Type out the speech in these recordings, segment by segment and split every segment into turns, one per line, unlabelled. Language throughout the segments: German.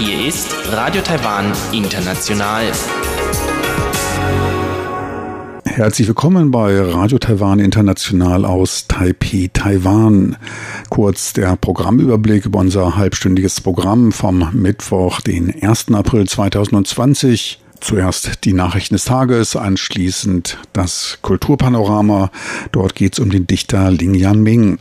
Hier ist Radio Taiwan International.
Herzlich willkommen bei Radio Taiwan International aus Taipei, Taiwan. Kurz der Programmüberblick über unser halbstündiges Programm vom Mittwoch, den 1. April 2020. Zuerst die Nachrichten des Tages, anschließend das Kulturpanorama. Dort geht es um den Dichter Ling Yanming.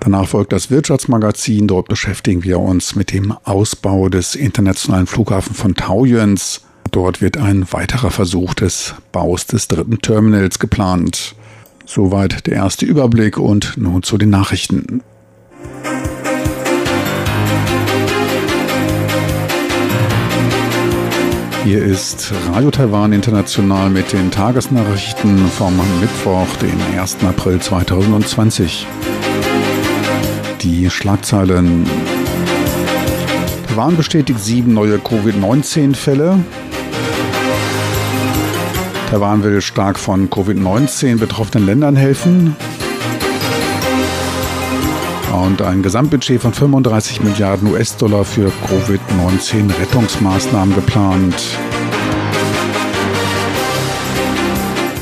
Danach folgt das Wirtschaftsmagazin. Dort beschäftigen wir uns mit dem Ausbau des internationalen Flughafens von Taoyuans. Dort wird ein weiterer Versuch des Baus des dritten Terminals geplant. Soweit der erste Überblick und nun zu den Nachrichten. Hier ist Radio Taiwan International mit den Tagesnachrichten vom Mittwoch, den 1. April 2020. Die Schlagzeilen. Taiwan bestätigt sieben neue Covid-19-Fälle. Taiwan will stark von Covid-19 betroffenen Ländern helfen und ein Gesamtbudget von 35 Milliarden US-Dollar für Covid-19-Rettungsmaßnahmen geplant.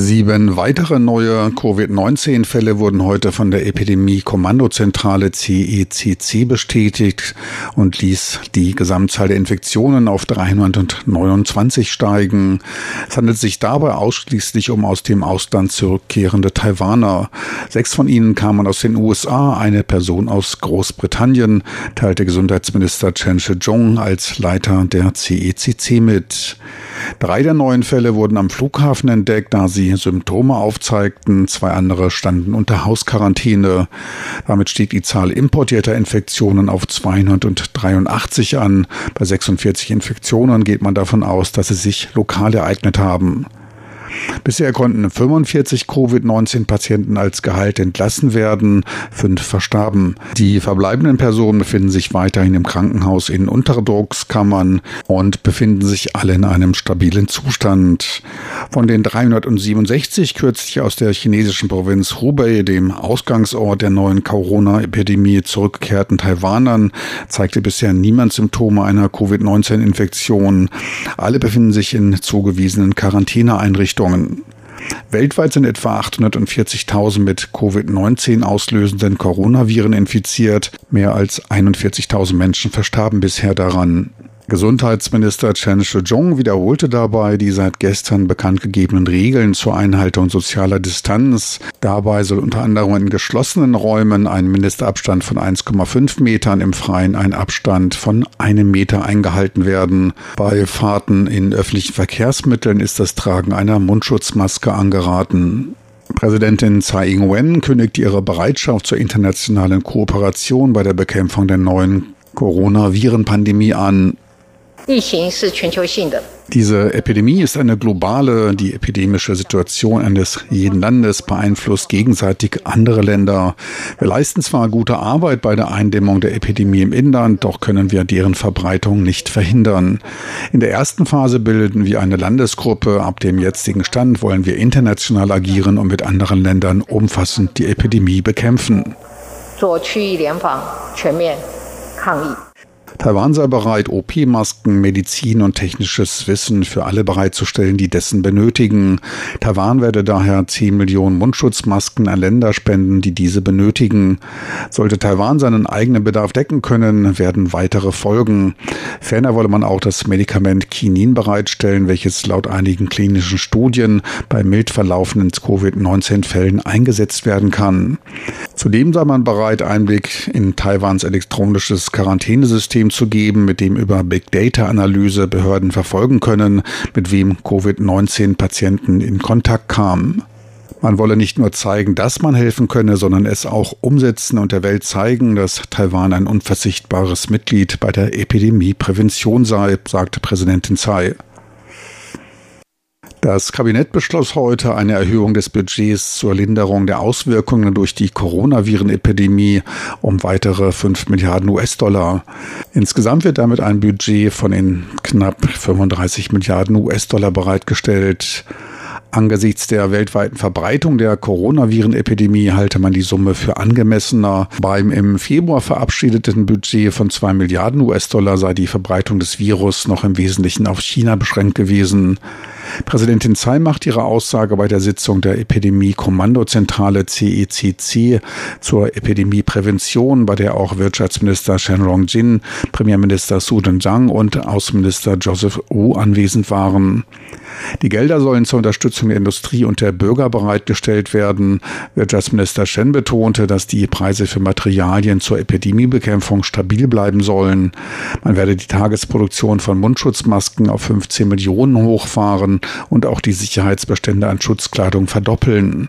Sieben weitere neue Covid-19-Fälle wurden heute von der Epidemie-Kommandozentrale CECC bestätigt und ließ die Gesamtzahl der Infektionen auf 329 steigen. Es handelt sich dabei ausschließlich um aus dem Ausland zurückkehrende Taiwaner. Sechs von ihnen kamen aus den USA, eine Person aus Großbritannien, teilte Gesundheitsminister Chen Shih-chung als Leiter der CECC mit. Drei der neuen Fälle wurden am Flughafen entdeckt, da sie Symptome aufzeigten. Zwei andere standen unter Hausquarantäne. Damit stieg die Zahl importierter Infektionen auf 283 an. Bei 46 Infektionen geht man davon aus, dass sie sich lokal ereignet haben. Bisher konnten 45 Covid-19-Patienten als Gehalt entlassen werden, fünf verstarben. Die verbleibenden Personen befinden sich weiterhin im Krankenhaus in Unterdruckskammern und befinden sich alle in einem stabilen Zustand. Von den 367 kürzlich aus der chinesischen Provinz Hubei, dem Ausgangsort der neuen Corona-Epidemie, zurückgekehrten Taiwanern, zeigte bisher niemand Symptome einer Covid-19-Infektion. Alle befinden sich in zugewiesenen Quarantäneeinrichtungen. Einrichtungen. Weltweit sind etwa 840.000 mit Covid-19 auslösenden Coronaviren infiziert. Mehr als 41.000 Menschen verstarben bisher daran. Gesundheitsminister Chen Shih-chung wiederholte dabei die seit gestern bekannt gegebenen Regeln zur Einhaltung sozialer Distanz. Dabei soll unter anderem in geschlossenen Räumen ein Mindestabstand von 1,5 Metern, im Freien ein Abstand von einem Meter eingehalten werden. Bei Fahrten in öffentlichen Verkehrsmitteln ist das Tragen einer Mundschutzmaske angeraten. Präsidentin Tsai Ing-wen kündigt ihre Bereitschaft zur internationalen Kooperation bei der Bekämpfung der neuen Coronavirenpandemie an. Diese Epidemie ist eine globale. Die epidemische Situation eines jeden Landes beeinflusst gegenseitig andere Länder. Wir leisten zwar gute Arbeit bei der Eindämmung der Epidemie im Inland, doch können wir deren Verbreitung nicht verhindern. In der ersten Phase bilden wir eine Landesgruppe. Ab dem jetzigen Stand wollen wir international agieren und mit anderen Ländern umfassend die Epidemie bekämpfen. 做区域联防，全面抗疫。 Taiwan sei bereit, OP-Masken, Medizin und technisches Wissen für alle bereitzustellen, die dessen benötigen. Taiwan werde daher 10 Millionen Mundschutzmasken an Länder spenden, die diese benötigen. Sollte Taiwan seinen eigenen Bedarf decken können, werden weitere folgen. Ferner wolle man auch das Medikament Kinin bereitstellen, welches laut einigen klinischen Studien bei mild verlaufenden Covid-19-Fällen eingesetzt werden kann. Zudem sei man bereit, Einblick in Taiwans elektronisches Quarantänesystem System zu geben, mit dem über Big Data Analyse Behörden verfolgen können, mit wem Covid-19-Patienten in Kontakt kamen. Man wolle nicht nur zeigen, dass man helfen könne, sondern es auch umsetzen und der Welt zeigen, dass Taiwan ein unverzichtbares Mitglied bei der Epidemieprävention sei, sagte Präsidentin Tsai. Das Kabinett beschloss heute eine Erhöhung des Budgets zur Linderung der Auswirkungen durch die Coronavirenepidemie um weitere 5 Milliarden US-Dollar. Insgesamt wird damit ein Budget von in knapp 35 Milliarden US-Dollar bereitgestellt. Angesichts der weltweiten Verbreitung der Coronavirenepidemie halte man die Summe für angemessener. Beim im Februar verabschiedeten Budget von zwei Milliarden US-Dollar sei die Verbreitung des Virus noch im Wesentlichen auf China beschränkt gewesen. Präsidentin Tsai macht ihre Aussage bei der Sitzung der Epidemie-Kommandozentrale CECC zur Epidemieprävention, bei der auch Wirtschaftsminister Shen Rongjin, Premierminister Su Deng und Außenminister Joseph Wu anwesend waren. Die Gelder sollen zur Unterstützung der Industrie und der Bürger bereitgestellt werden. Wirtschaftsminister Shen betonte, dass die Preise für Materialien zur Epidemiebekämpfung stabil bleiben sollen. Man werde die Tagesproduktion von Mundschutzmasken auf 15 Millionen hochfahren und auch die Sicherheitsbestände an Schutzkleidung verdoppeln.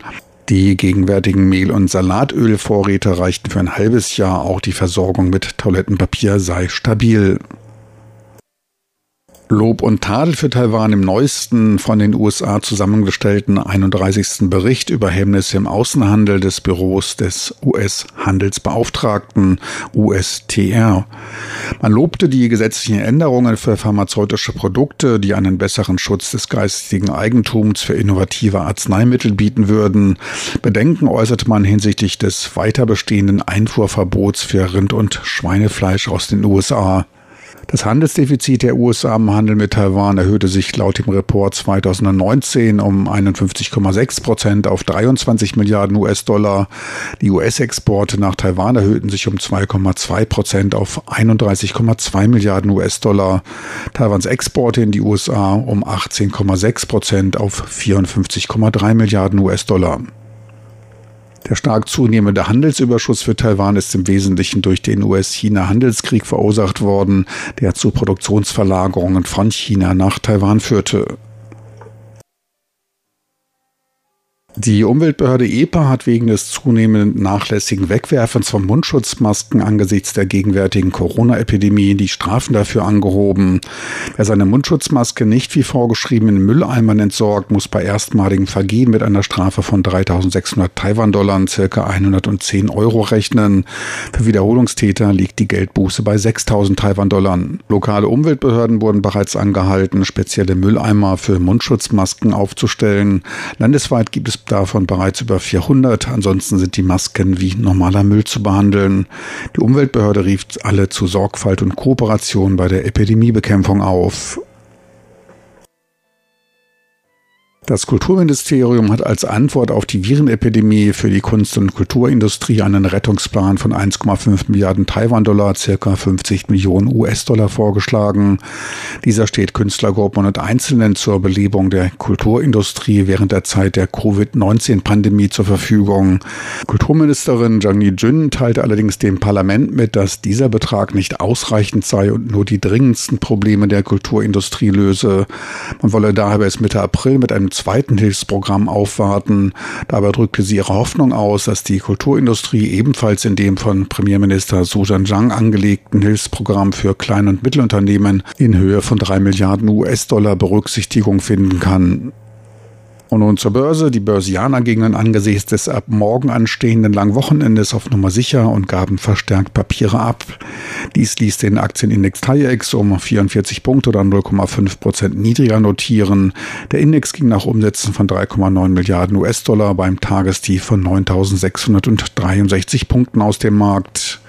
Die gegenwärtigen Mehl- und Salatölvorräte reichten für ein halbes Jahr. Auch die Versorgung mit Toilettenpapier sei stabil. Lob und Tadel für Taiwan im neuesten von den USA zusammengestellten 31. Bericht über Hemmnisse im Außenhandel des Büros des US-Handelsbeauftragten USTR. Man lobte die gesetzlichen Änderungen für pharmazeutische Produkte, die einen besseren Schutz des geistigen Eigentums für innovative Arzneimittel bieten würden. Bedenken äußerte man hinsichtlich des weiter bestehenden Einfuhrverbots für Rind- und Schweinefleisch aus den USA. Das Handelsdefizit der USA im Handel mit Taiwan erhöhte sich laut dem Report 2019 um 51,6 Prozent auf 23 Milliarden US-Dollar. Die US-Exporte nach Taiwan erhöhten sich um 2,2 Prozent auf 31,2 Milliarden US-Dollar. Taiwans Exporte in die USA um 18,6 Prozent auf 54,3 Milliarden US-Dollar. Der stark zunehmende Handelsüberschuss für Taiwan ist im Wesentlichen durch den US-China-Handelskrieg verursacht worden, der zu Produktionsverlagerungen von China nach Taiwan führte. Die Umweltbehörde EPA hat wegen des zunehmend nachlässigen Wegwerfens von Mundschutzmasken angesichts der gegenwärtigen Corona-Epidemie die Strafen dafür angehoben. Wer seine Mundschutzmaske nicht wie vorgeschrieben in Mülleimern entsorgt, muss bei erstmaligem Vergehen mit einer Strafe von 3600 Taiwan-Dollar, circa 110 Euro rechnen. Für Wiederholungstäter liegt die Geldbuße bei 6000 Taiwan-Dollar. Lokale Umweltbehörden wurden bereits angehalten, spezielle Mülleimer für Mundschutzmasken aufzustellen. Landesweit gibt es davon bereits über 400. Ansonsten sind die Masken wie normaler Müll zu behandeln. Die Umweltbehörde rief alle zu Sorgfalt und Kooperation bei der Epidemiebekämpfung auf. Das Kulturministerium hat als Antwort auf die Virenepidemie für die Kunst- und Kulturindustrie einen Rettungsplan von 1,5 Milliarden Taiwan-Dollar, circa 50 Millionen US-Dollar vorgeschlagen. Dieser steht Künstlergruppen und Einzelnen zur Belebung der Kulturindustrie während der Zeit der Covid-19-Pandemie zur Verfügung. Kulturministerin Zhang Yijun teilte allerdings dem Parlament mit, dass dieser Betrag nicht ausreichend sei und nur die dringendsten Probleme der Kulturindustrie löse. Man wolle daher bis Mitte April mit einem zweiten Hilfsprogramm aufwarten. Dabei drückte sie ihre Hoffnung aus, dass die Kulturindustrie ebenfalls in dem von Premierminister Su Zhang angelegten Hilfsprogramm für Klein- und Mittelunternehmen in Höhe von drei Milliarden US-Dollar Berücksichtigung finden kann. Und nun zur Börse. Die Börsianer gingen angesichts des ab morgen anstehenden langen Wochenendes auf Nummer sicher und gaben verstärkt Papiere ab. Dies ließ den Aktienindex TAIEX um 44 Punkte oder 0,5 Prozent niedriger notieren. Der Index ging nach Umsätzen von 3,9 Milliarden US-Dollar beim Tagestief von 9.663 Punkten aus dem Markt.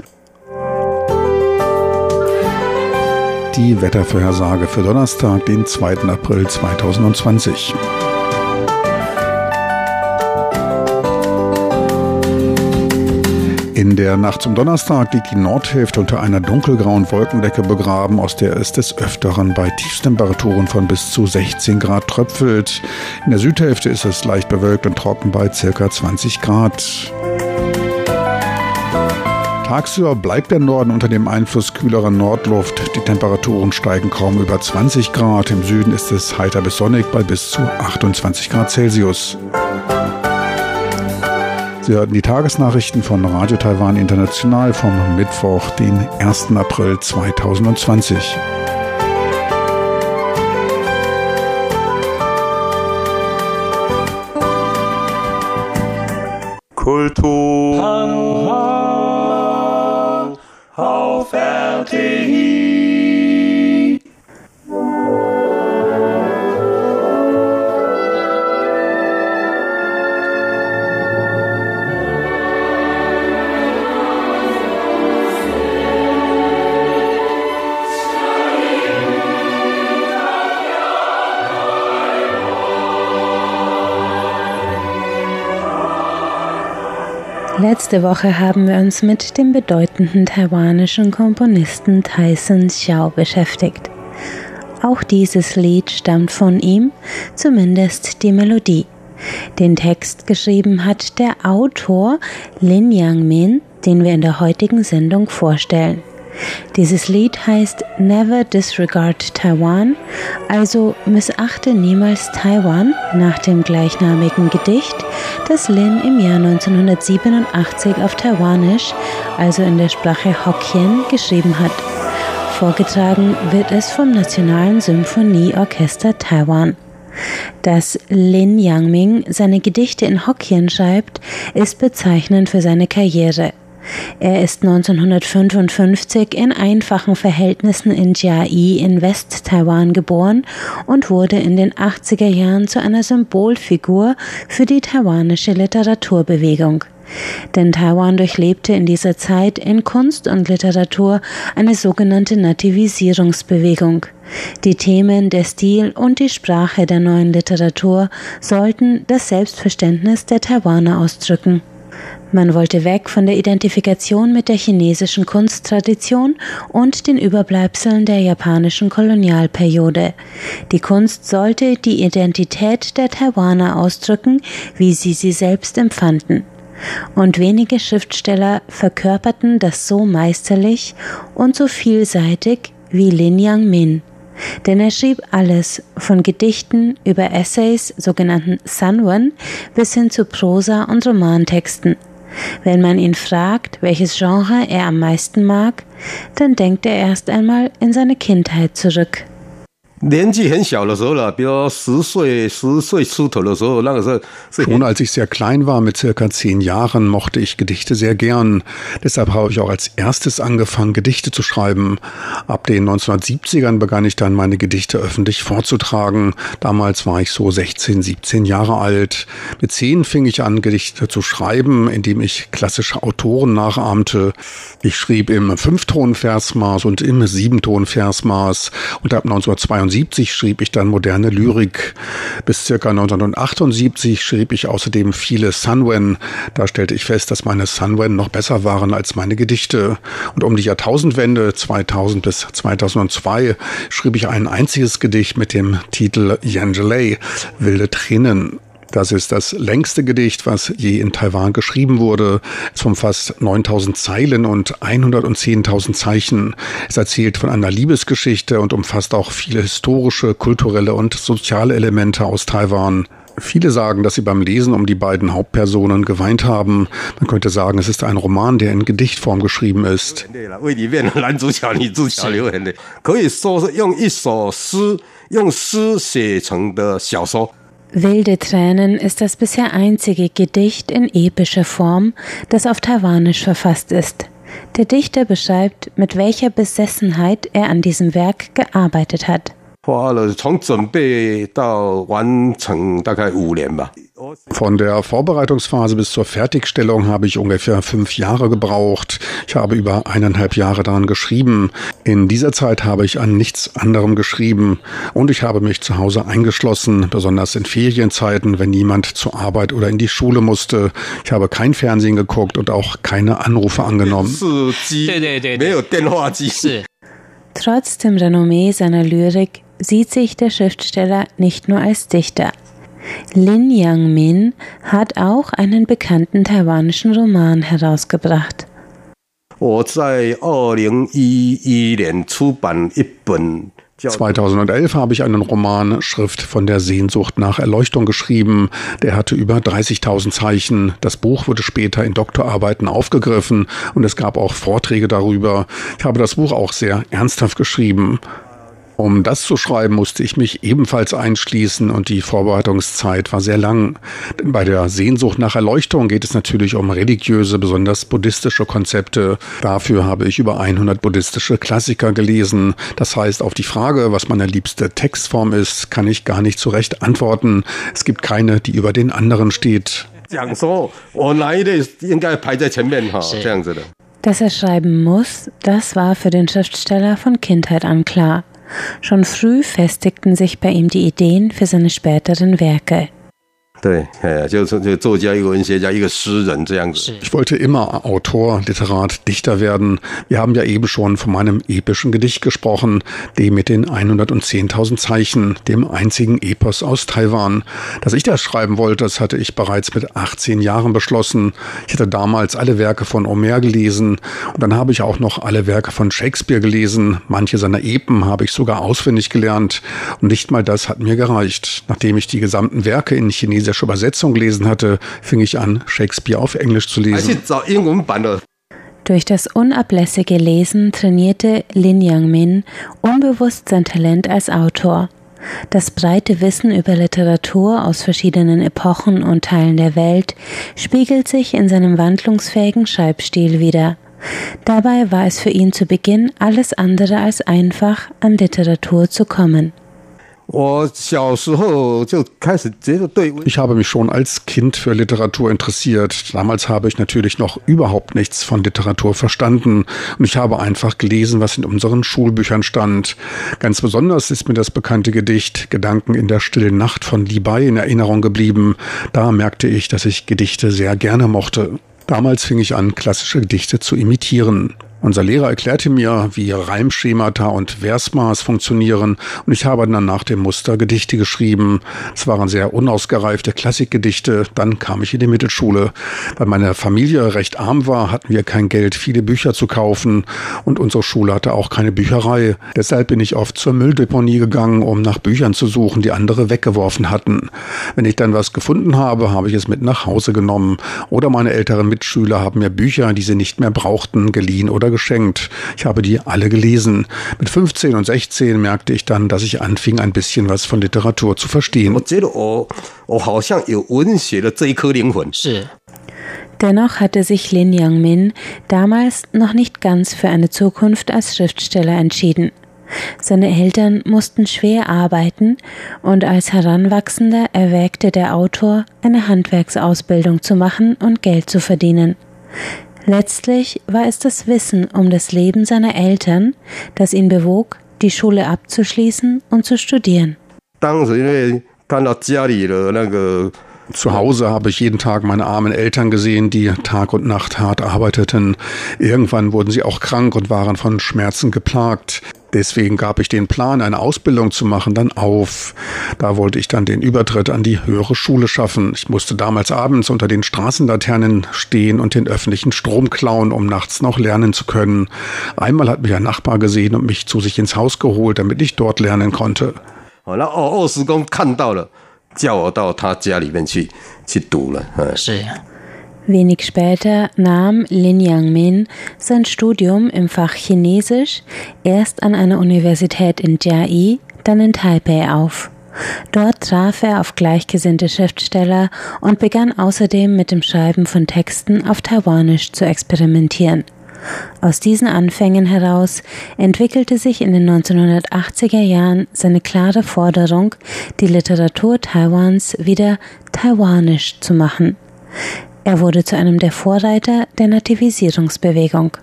Die Wettervorhersage für Donnerstag, den 2. April 2020. In der Nacht zum Donnerstag liegt die Nordhälfte unter einer dunkelgrauen Wolkendecke begraben, aus der es des Öfteren bei Tiefstemperaturen von bis zu 16 Grad tröpfelt. In der Südhälfte ist es leicht bewölkt und trocken bei circa 20 Grad. Tagsüber bleibt der Norden unter dem Einfluss kühlerer Nordluft. Die Temperaturen steigen kaum über 20 Grad. Im Süden ist es heiter bis sonnig bei bis zu 28 Grad Celsius. Sie hörten die Tagesnachrichten von Radio Taiwan International vom Mittwoch, den 1. April 2020.
Kultur. Hanha, auf RTI.
Letzte Woche haben wir uns mit dem bedeutenden taiwanischen Komponisten Tyson Xiao beschäftigt. Auch dieses Lied stammt von ihm, zumindest die Melodie. Den Text geschrieben hat der Autor Lin Yang-min, den wir in der heutigen Sendung vorstellen. Dieses Lied heißt Never Disregard Taiwan, also missachte niemals Taiwan nach dem gleichnamigen Gedicht, das Lin im Jahr 1987 auf Taiwanisch, also in der Sprache Hokkien, geschrieben hat. Vorgetragen wird es vom Nationalen Symphonieorchester Taiwan. Dass Lin Yangming seine Gedichte in Hokkien schreibt, ist bezeichnend für seine Karriere. Er ist 1955 in einfachen Verhältnissen in Jiai in West-Taiwan geboren und wurde in den 80er Jahren zu einer Symbolfigur für die taiwanische Literaturbewegung. Denn Taiwan durchlebte in dieser Zeit in Kunst und Literatur eine sogenannte Nativisierungsbewegung. Die Themen, der Stil und die Sprache der neuen Literatur sollten das Selbstverständnis der Taiwaner ausdrücken. Man wollte weg von der Identifikation mit der chinesischen Kunsttradition und den Überbleibseln der japanischen Kolonialperiode. Die Kunst sollte die Identität der Taiwaner ausdrücken, wie sie sie selbst empfanden. Und wenige Schriftsteller verkörperten das so meisterlich und so vielseitig wie Lin Yang Min denn er schrieb alles, von Gedichten über Essays, sogenannten Sanwen, bis hin zu Prosa- und Romantexten. Wenn man ihn fragt, welches Genre er am meisten mag, dann denkt er erst einmal in seine Kindheit zurück.
年纪很小的时候了，比如十岁、十岁出头的时候，那个时候
Schon als ich sehr klein war, mit circa zehn Jahren, mochte ich Gedichte sehr gern. Deshalb habe ich auch als erstes angefangen, Gedichte zu schreiben. Ab den 1970ern begann ich dann meine Gedichte öffentlich vorzutragen. Damals war ich so 16, 17 Jahre alt. Mit zehn fing ich an, Gedichte zu schreiben, indem ich klassische Autoren nachahmte. Ich schrieb im Fünftonversmaß und im Siebentonversmaß und ab 1972 1979 schrieb ich dann moderne Lyrik. Bis circa 1978 schrieb ich außerdem viele Sunwen. Da stellte ich fest, dass meine Sunwen noch besser waren als meine Gedichte. Und um die Jahrtausendwende 2000 bis 2002 schrieb ich ein einziges Gedicht mit dem Titel Yangelei, Wilde Tränen. Das ist das längste Gedicht, was je in Taiwan geschrieben wurde. Es umfasst 9000 Zeilen und 110.000 Zeichen. Es erzählt von einer Liebesgeschichte und umfasst auch viele historische, kulturelle und soziale Elemente aus Taiwan. Viele sagen, dass sie beim Lesen um die beiden Hauptpersonen geweint haben. Man könnte sagen, es ist ein Roman, der in Gedichtform geschrieben ist.
为里面的男主角、女主角流眼泪，可以说是用一首诗，用诗写成的小说。
Wilde Tränen ist das bisher einzige Gedicht in epischer Form, das auf Taiwanisch verfasst ist. Der Dichter beschreibt, mit welcher Besessenheit er an diesem Werk gearbeitet hat.
花了从准备到完成大概五年吧。
Von der Vorbereitungsphase bis zur Fertigstellung habe ich ungefähr fünf Jahre gebraucht. Ich habe über eineinhalb Jahre daran geschrieben. In dieser Zeit habe ich an nichts anderem geschrieben. Und ich habe mich zu Hause eingeschlossen, besonders in Ferienzeiten, wenn niemand zur Arbeit oder in die Schule musste. Ich habe kein Fernsehen geguckt und auch keine Anrufe angenommen.
Trotz dem Renommee seiner Lyrik sieht sich der Schriftsteller nicht nur als Dichter, Lin Yang Min hat auch einen bekannten taiwanischen Roman herausgebracht.
2011 habe ich einen Roman Schrift von der Sehnsucht nach Erleuchtung geschrieben. Der hatte über 30.000 Zeichen. Das Buch wurde später in Doktorarbeiten aufgegriffen und es gab auch Vorträge darüber. Ich habe das Buch auch sehr ernsthaft geschrieben. Um das zu schreiben, musste ich mich ebenfalls einschließen und die Vorbereitungszeit war sehr lang. Denn bei der Sehnsucht nach Erleuchtung geht es natürlich um religiöse, besonders buddhistische Konzepte. Dafür habe ich über 100 buddhistische Klassiker gelesen. Das heißt, auf die Frage, was meine liebste Textform ist, kann ich gar nicht so recht antworten. Es gibt keine, die über den anderen steht.
讲说我哪一类应该排在前面哈，这样子的。
Dass er schreiben muss, das war für den Schriftsteller von Kindheit an klar. Schon früh festigten sich bei ihm die Ideen für seine späteren Werke.
对，哎，就是这个作家、一个文学家、一个诗人这样子。
Ich wollte immer Autor, Literat, Dichter werden. Wir haben ja eben schon von meinem epischen Gedicht gesprochen, dem mit den 110.000 Zeichen, dem einzigen Epos aus Taiwan. Dass ich das schreiben wollte, das hatte ich bereits mit 18 Jahren beschlossen. Ich hatte damals alle Werke von Homer gelesen und dann habe ich auch noch alle Werke von Shakespeare gelesen. Manche seiner Epen habe ich sogar auswendig gelernt und nicht mal das hat mir gereicht. Nachdem ich die gesamten Werke in chinesischer der schon Übersetzung gelesen hatte, fing ich an, Shakespeare auf Englisch zu lesen.
Also jetzt auch irgendein Banner.
Durch das unablässige Lesen trainierte Lin Yang-min unbewusst sein Talent als Autor. Das breite Wissen über Literatur aus verschiedenen Epochen und Teilen der Welt spiegelt sich in seinem wandlungsfähigen Schreibstil wider. Dabei war es für ihn zu Beginn alles andere als einfach, an Literatur zu kommen.
我小时候就开始觉得对
Ich habe mich schon als Kind für Literatur interessiert. Damals habe ich natürlich noch überhaupt nichts von Literatur verstanden und ich habe einfach gelesen, was in unseren Schulbüchern stand. Ganz besonders ist mir das bekannte Gedicht Gedanken in der stillen Nacht von Li Bai in Erinnerung geblieben. Da merkte ich, dass ich Gedichte sehr gerne mochte. Damals fing ich an, klassische Gedichte zu imitieren. Unser Lehrer erklärte mir, wie Reimschemata und Versmaß funktionieren und ich habe dann nach dem Muster Gedichte geschrieben. Es waren sehr unausgereifte Klassikgedichte. Dann kam ich in die Mittelschule. Weil meine Familie recht arm war, hatten wir kein Geld, viele Bücher zu kaufen und unsere Schule hatte auch keine Bücherei. Deshalb bin ich oft zur Mülldeponie gegangen, um nach Büchern zu suchen, die andere weggeworfen hatten. Wenn ich dann was gefunden habe, habe ich es mit nach Hause genommen. Oder meine älteren Mitschüler haben mir Bücher, die sie nicht mehr brauchten, geliehen oder Geschenkt. Ich habe die alle gelesen. Mit 15 und 16 merkte ich dann, dass ich anfing, ein bisschen was von Literatur zu verstehen.
Dennoch hatte sich Lin Yang-min damals noch nicht ganz für eine Zukunft als Schriftsteller entschieden. Seine Eltern mussten schwer arbeiten und als Heranwachsender erwägte der Autor, eine Handwerksausbildung zu machen und Geld zu verdienen. Letztlich war es das Wissen um das Leben seiner Eltern, das ihn bewog, die Schule abzuschließen und zu studieren.
当时因为看到家里的那个
Zu Hause habe ich jeden Tag meine armen Eltern gesehen, die Tag und Nacht hart arbeiteten. Irgendwann wurden sie auch krank und waren von Schmerzen geplagt. Deswegen gab ich den Plan, eine Ausbildung zu machen, dann auf. Da wollte ich dann den Übertritt an die höhere Schule schaffen. Ich musste damals abends unter den Straßenlaternen stehen und den öffentlichen Strom klauen, um nachts noch lernen zu können. Einmal hat mich ein Nachbar gesehen und mich zu sich ins Haus geholt, damit ich dort lernen konnte.
哦，那哦，二师公看到了， 叫我到他家里面去去读了。嗯，
是
Wenig später nahm Lin Yangmin sein Studium im Fach Chinesisch erst an einer Universität in Jiai, dann in Taipei auf. Dort traf er auf gleichgesinnte Schriftsteller und begann außerdem mit dem Schreiben von Texten auf Taiwanisch zu experimentieren. Aus diesen Anfängen heraus entwickelte sich in den 1980er Jahren seine klare Forderung, die Literatur Taiwans wieder taiwanisch zu machen. Er wurde zu einem der Vorreiter der Nativisierungsbewegung.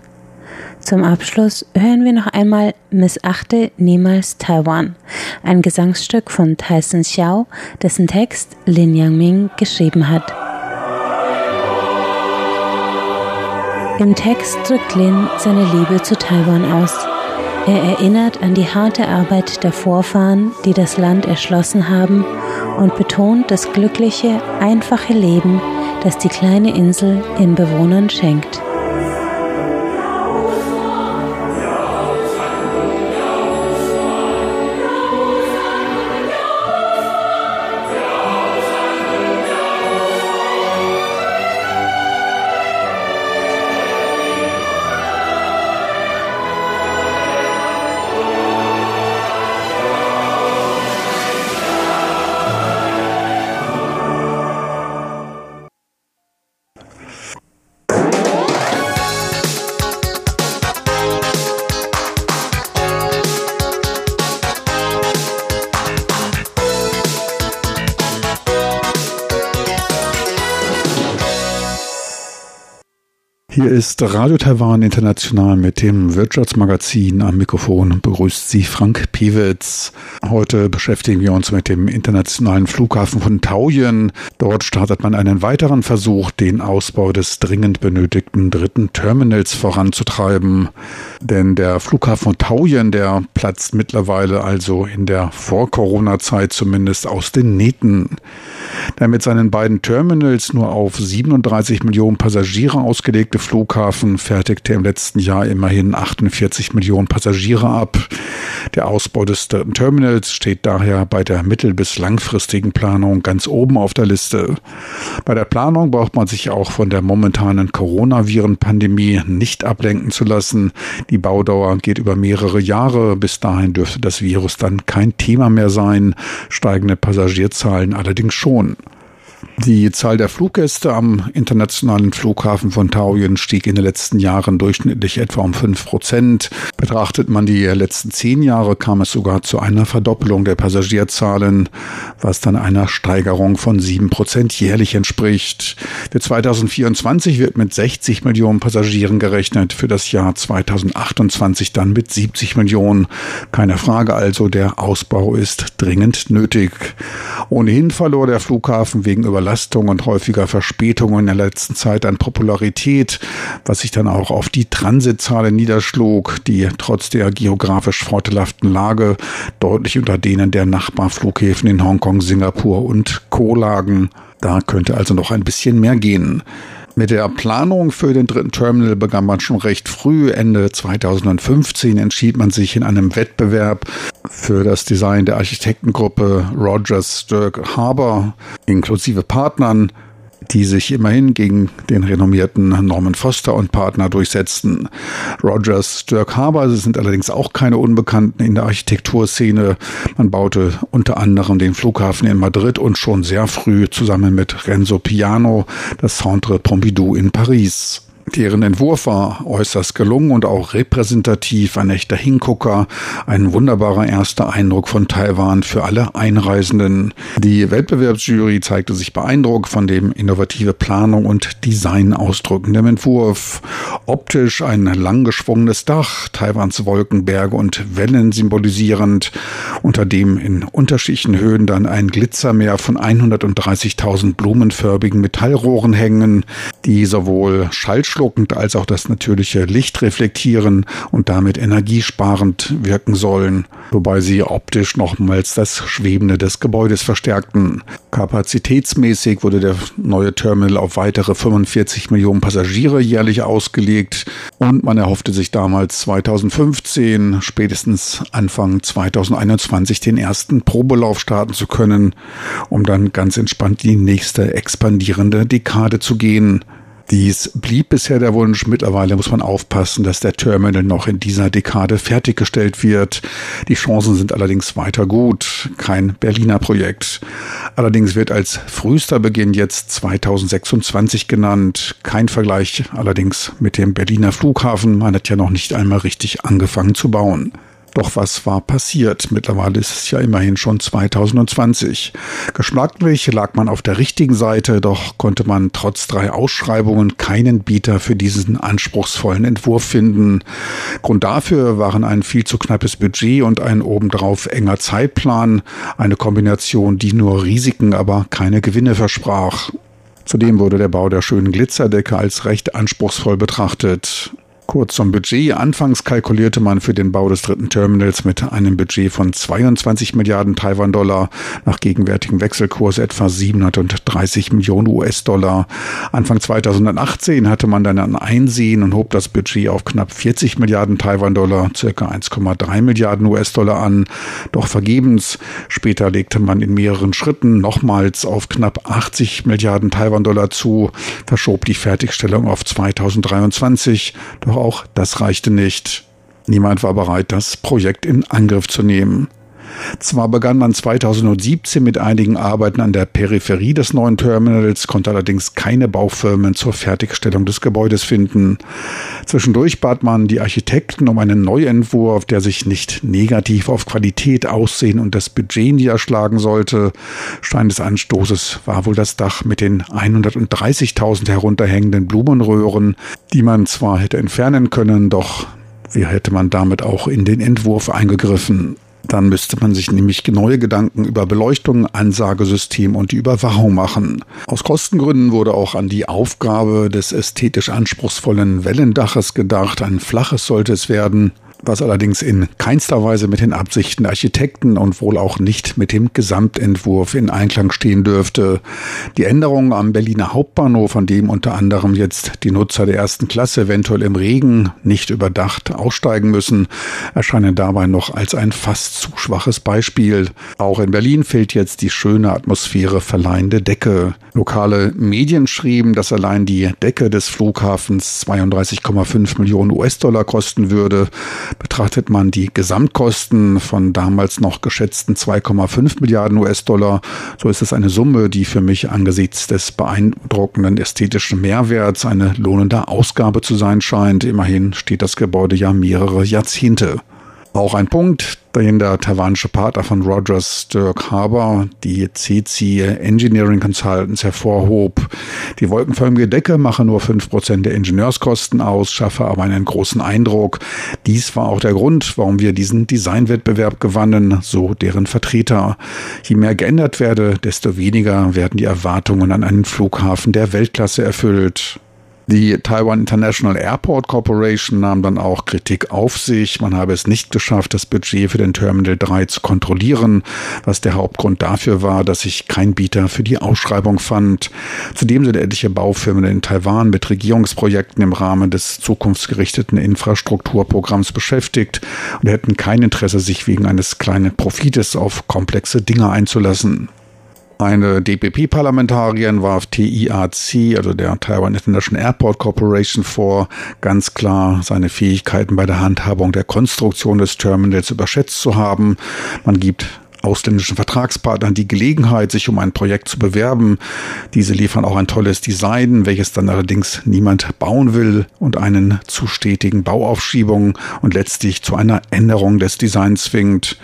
Zum Abschluss hören wir noch einmal Missachte niemals Taiwan, ein Gesangsstück von Tyson Xiao, dessen Text Lin Yangming geschrieben hat. Im Text drückt Lin seine Liebe zu Taiwan aus. Er erinnert an die harte Arbeit der Vorfahren, die das Land erschlossen haben, und betont das glückliche, einfache Leben, das die kleine Insel ihren Bewohnern schenkt.
Hier ist Radio Taiwan International mit dem Wirtschaftsmagazin. Am Mikrofon begrüßt Sie Frank Piewitz. Heute beschäftigen wir uns mit dem internationalen Flughafen von Taoyuan. Dort startet man einen weiteren Versuch, den Ausbau des dringend benötigten dritten Terminals voranzutreiben. Denn der Flughafen von Taoyuan, der platzt mittlerweile also in der Vor-Corona-Zeit zumindest aus den Nähten. Der mit seinen beiden Terminals nur auf 37 Millionen Passagiere ausgelegte Flughafen fertigte im letzten Jahr immerhin 48 Millionen Passagiere ab. Der Ausbau des dritten Terminals steht daher bei der mittel- bis langfristigen Planung ganz oben auf der Liste. Bei der Planung braucht man sich auch von der momentanen Coronaviren-Pandemie nicht ablenken zu lassen. Die Baudauer geht über mehrere Jahre. Bis dahin dürfte das Virus dann kein Thema mehr sein. Steigende Passagierzahlen allerdings schon. Die Zahl der Fluggäste am internationalen Flughafen von Taoyuan stieg in den letzten Jahren durchschnittlich etwa um fünf Prozent. Betrachtet man die letzten zehn Jahre, kam es sogar zu einer Verdoppelung der Passagierzahlen, was dann einer Steigerung von sieben Prozent jährlich entspricht. Für 2024 wird mit 60 Millionen Passagieren gerechnet, für das Jahr 2028 dann mit 70 Millionen. Keine Frage also, der Ausbau ist dringend nötig. Ohnehin verlor der Flughafen wegen Überlastung und häufiger Verspätungen in der letzten Zeit an Popularität, was sich dann auch auf die Transitzahlen niederschlug, die trotz der geografisch vorteilhaften Lage deutlich unter denen der Nachbarflughäfen in Hongkong, Singapur und Co. lagen. Da könnte also noch ein bisschen mehr gehen. Mit der Planung für den dritten Terminal begann man schon recht früh. Ende 2015 entschied man sich in einem Wettbewerb für das Design der Architektengruppe Rogers Stirk Harbour inklusive Partnern die sich immerhin gegen den renommierten Norman Foster und Partner durchsetzten. Rogers Dirk Haber sind allerdings auch keine Unbekannten in der Architekturszene. Man baute unter anderem den Flughafen in Madrid und schon sehr früh zusammen mit Renzo Piano das Centre Pompidou in Paris. Deren Entwurf war äußerst gelungen und auch repräsentativ, ein echter Hingucker, ein wunderbarer erster Eindruck von Taiwan für alle Einreisenden. Die Wettbewerbsjury zeigte sich beeindruckt von dem innovative Planung und Design ausdrückenden Entwurf. Optisch ein langgeschwungenes Dach, Taiwans Wolkenberge und Wellen symbolisierend, unter dem in unterschiedlichen Höhen dann ein Glitzermeer von 130.000 blumenförbigen Metallrohren hängen, die sowohl Schallschutz schluckend als auch das natürliche Licht reflektieren und damit energiesparend wirken sollen, wobei sie optisch nochmals das Schwebende des Gebäudes verstärkten. Kapazitätsmäßig wurde der neue Terminal auf weitere 45 Millionen Passagiere jährlich ausgelegt und man erhoffte sich damals 2015, spätestens Anfang 2021 den ersten Probelauf starten zu können, um dann ganz entspannt die nächste expandierende Dekade zu gehen. Dies blieb bisher der Wunsch. Mittlerweile muss man aufpassen, dass der Terminal noch in dieser Dekade fertiggestellt wird. Die Chancen sind allerdings weiter gut. Kein Berliner Projekt. Allerdings wird als frühester Beginn jetzt 2026 genannt. Kein Vergleich allerdings mit dem Berliner Flughafen. Man hat ja noch nicht einmal richtig angefangen zu bauen. Doch was war passiert? Mittlerweile ist es ja immerhin schon 2020. Geschmacklich lag man auf der richtigen Seite, doch konnte man trotz drei Ausschreibungen keinen Bieter für diesen anspruchsvollen Entwurf finden. Grund dafür waren ein viel zu knappes Budget und ein obendrauf enger Zeitplan, eine Kombination, die nur Risiken, aber keine Gewinne versprach. Zudem wurde der Bau der schönen Glitzerdecke als recht anspruchsvoll betrachtet. Kurz zum Budget. Anfangs kalkulierte man für den Bau des dritten Terminals mit einem Budget von 22 Milliarden Taiwan-Dollar, nach gegenwärtigem Wechselkurs etwa 730 Millionen US-Dollar. Anfang 2018 hatte man dann ein Einsehen und hob das Budget auf knapp 40 Milliarden Taiwan-Dollar, circa 1,3 Milliarden US-Dollar an. Doch vergebens. Später legte man in mehreren Schritten nochmals auf knapp 80 Milliarden Taiwan-Dollar zu, verschob die Fertigstellung auf 2023. Doch auch das reichte nicht. Niemand war bereit, das Projekt in Angriff zu nehmen. Zwar begann man 2017 mit einigen Arbeiten an der Peripherie des neuen Terminals, konnte allerdings keine Baufirmen zur Fertigstellung des Gebäudes finden. Zwischendurch bat man die Architekten um einen Neuentwurf, der sich nicht negativ auf Qualität, Aussehen und das Budget niederschlagen sollte. Stein des Anstoßes war wohl das Dach mit den 130.000 herunterhängenden Blumenröhren, die man zwar hätte entfernen können, doch wie hätte man damit auch in den Entwurf eingegriffen? Dann müsste man sich nämlich neue Gedanken über Beleuchtung, Ansagesystem und die Überwachung machen. Aus Kostengründen wurde auch an die Aufgabe des ästhetisch anspruchsvollen Wellendaches gedacht. Ein flaches sollte es werden was allerdings in keinster Weise mit den Absichten der Architekten und wohl auch nicht mit dem Gesamtentwurf in Einklang stehen dürfte. Die Änderungen am Berliner Hauptbahnhof, an dem unter anderem jetzt die Nutzer der ersten Klasse eventuell im Regen nicht überdacht aussteigen müssen, erscheinen dabei noch als ein fast zu schwaches Beispiel. Auch in Berlin fehlt jetzt die schöne Atmosphäre verleihende Decke. Lokale Medien schrieben, dass allein die Decke des Flughafens 32,5 Millionen US-Dollar kosten würde. Betrachtet man die Gesamtkosten von damals noch geschätzten 2,5 Milliarden US-Dollar, so ist es eine Summe, die für mich angesichts des beeindruckenden ästhetischen Mehrwerts eine lohnende Ausgabe zu sein scheint. Immerhin steht das Gebäude ja mehrere Jahrzehnte. Auch ein Punkt, den der taiwanische Partner von Rogers, Dirk Harbour, die CC Engineering Consultants hervorhob. Die wolkenförmige Decke mache nur fünf Prozent der Ingenieurskosten aus, schaffe aber einen großen Eindruck. Dies war auch der Grund, warum wir diesen Designwettbewerb gewannen, so deren Vertreter. Je mehr geändert werde, desto weniger werden die Erwartungen an einen Flughafen der Weltklasse erfüllt. Die Taiwan International Airport Corporation nahm dann auch Kritik auf sich. Man habe es nicht geschafft, das Budget für den Terminal 3 zu kontrollieren, was der Hauptgrund dafür war, dass sich kein Bieter für die Ausschreibung fand. Zudem sind etliche Baufirmen in Taiwan mit Regierungsprojekten im Rahmen des zukunftsgerichteten Infrastrukturprogramms beschäftigt und hätten kein Interesse, sich wegen eines kleinen Profites auf komplexe Dinge einzulassen. Eine DPP-Parlamentarierin warf TIAC, also der Taiwan International Airport Corporation, vor, ganz klar seine Fähigkeiten bei der Handhabung der Konstruktion des Terminals überschätzt zu haben. Man gibt ausländischen Vertragspartnern die Gelegenheit, sich um ein Projekt zu bewerben. Diese liefern auch ein tolles Design, welches dann allerdings niemand bauen will und einen zu stetigen Bauaufschiebungen und letztlich zu einer Änderung des Designs zwingt,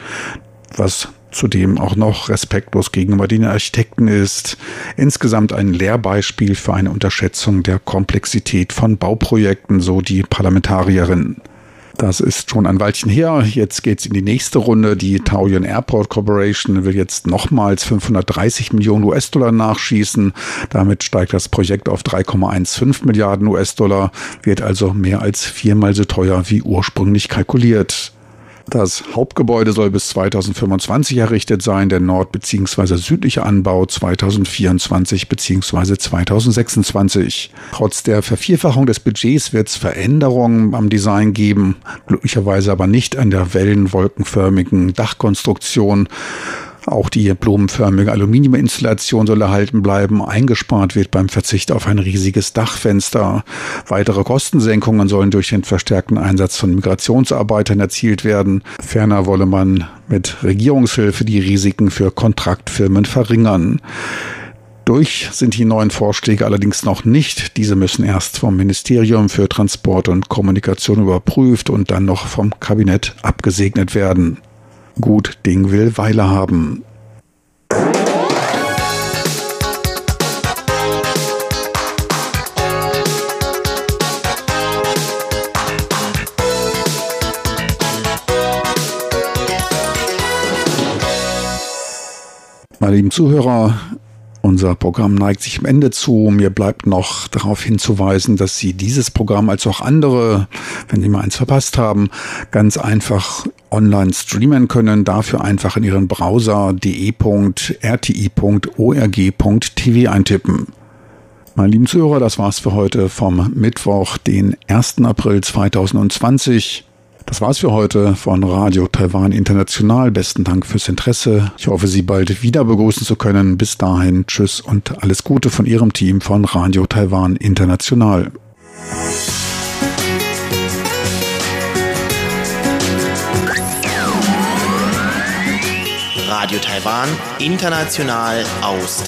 was zudem auch noch respektlos gegenüber den Architekten ist. Insgesamt ein Lehrbeispiel für eine Unterschätzung der Komplexität von Bauprojekten, so die Parlamentarierin. Das ist schon ein Weilchen her. Jetzt geht's in die nächste Runde. Die Taoyuan Airport Corporation will jetzt nochmals 530 Millionen US-Dollar nachschießen. Damit steigt das Projekt auf 3,15 Milliarden US-Dollar, wird also mehr als viermal so teuer wie ursprünglich kalkuliert. Das Hauptgebäude soll bis 2025 errichtet sein, der nord- bzw. südliche Anbau 2024 bzw. 2026. Trotz der Vervierfachung des Budgets wird es Veränderungen am Design geben, glücklicherweise aber nicht an der wellenwolkenförmigen Dachkonstruktion. Auch die blumenförmige Aluminiuminstallation soll erhalten bleiben. Eingespart wird beim Verzicht auf ein riesiges Dachfenster. Weitere Kostensenkungen sollen durch den verstärkten Einsatz von Migrationsarbeitern erzielt werden. Ferner wolle man mit Regierungshilfe die Risiken für Kontraktfirmen verringern. Durch sind die neuen Vorschläge allerdings noch nicht. Diese müssen erst vom Ministerium für Transport und Kommunikation überprüft und dann noch vom Kabinett abgesegnet werden. Gut Ding will Weile haben. Meine lieben Zuhörer, unser Programm neigt sich am Ende zu. Mir bleibt noch darauf hinzuweisen, dass Sie dieses Programm als auch andere, wenn Sie mal eins verpasst haben, ganz einfach online streamen können. Dafür einfach in Ihren Browser de.rti.org.tv eintippen. Meine lieben Zuhörer, das war's für heute vom Mittwoch, den 1. April 2020. Das war's für heute von Radio Taiwan International. Besten Dank fürs Interesse. Ich hoffe, Sie bald wieder begrüßen zu können. Bis dahin, tschüss und alles Gute von Ihrem Team von Radio Taiwan International.
Radio Taiwan, international aus